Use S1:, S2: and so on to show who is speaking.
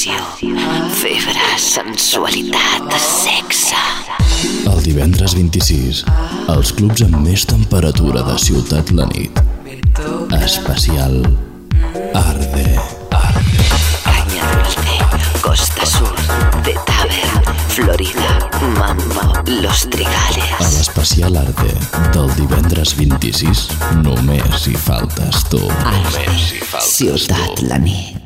S1: passió, febre, sensualitat, sexe.
S2: El divendres 26, els clubs amb més temperatura de ciutat la nit. Especial Arde. Arde.
S1: Canya Dulce, Costa Sur, The Tavern, Florida, Mamba, Los Trigales.
S2: A l'especial Arde del divendres 26, només hi faltes tu. Arde. Només hi faltes
S1: ciutat
S2: tu.
S1: Ciutat la nit.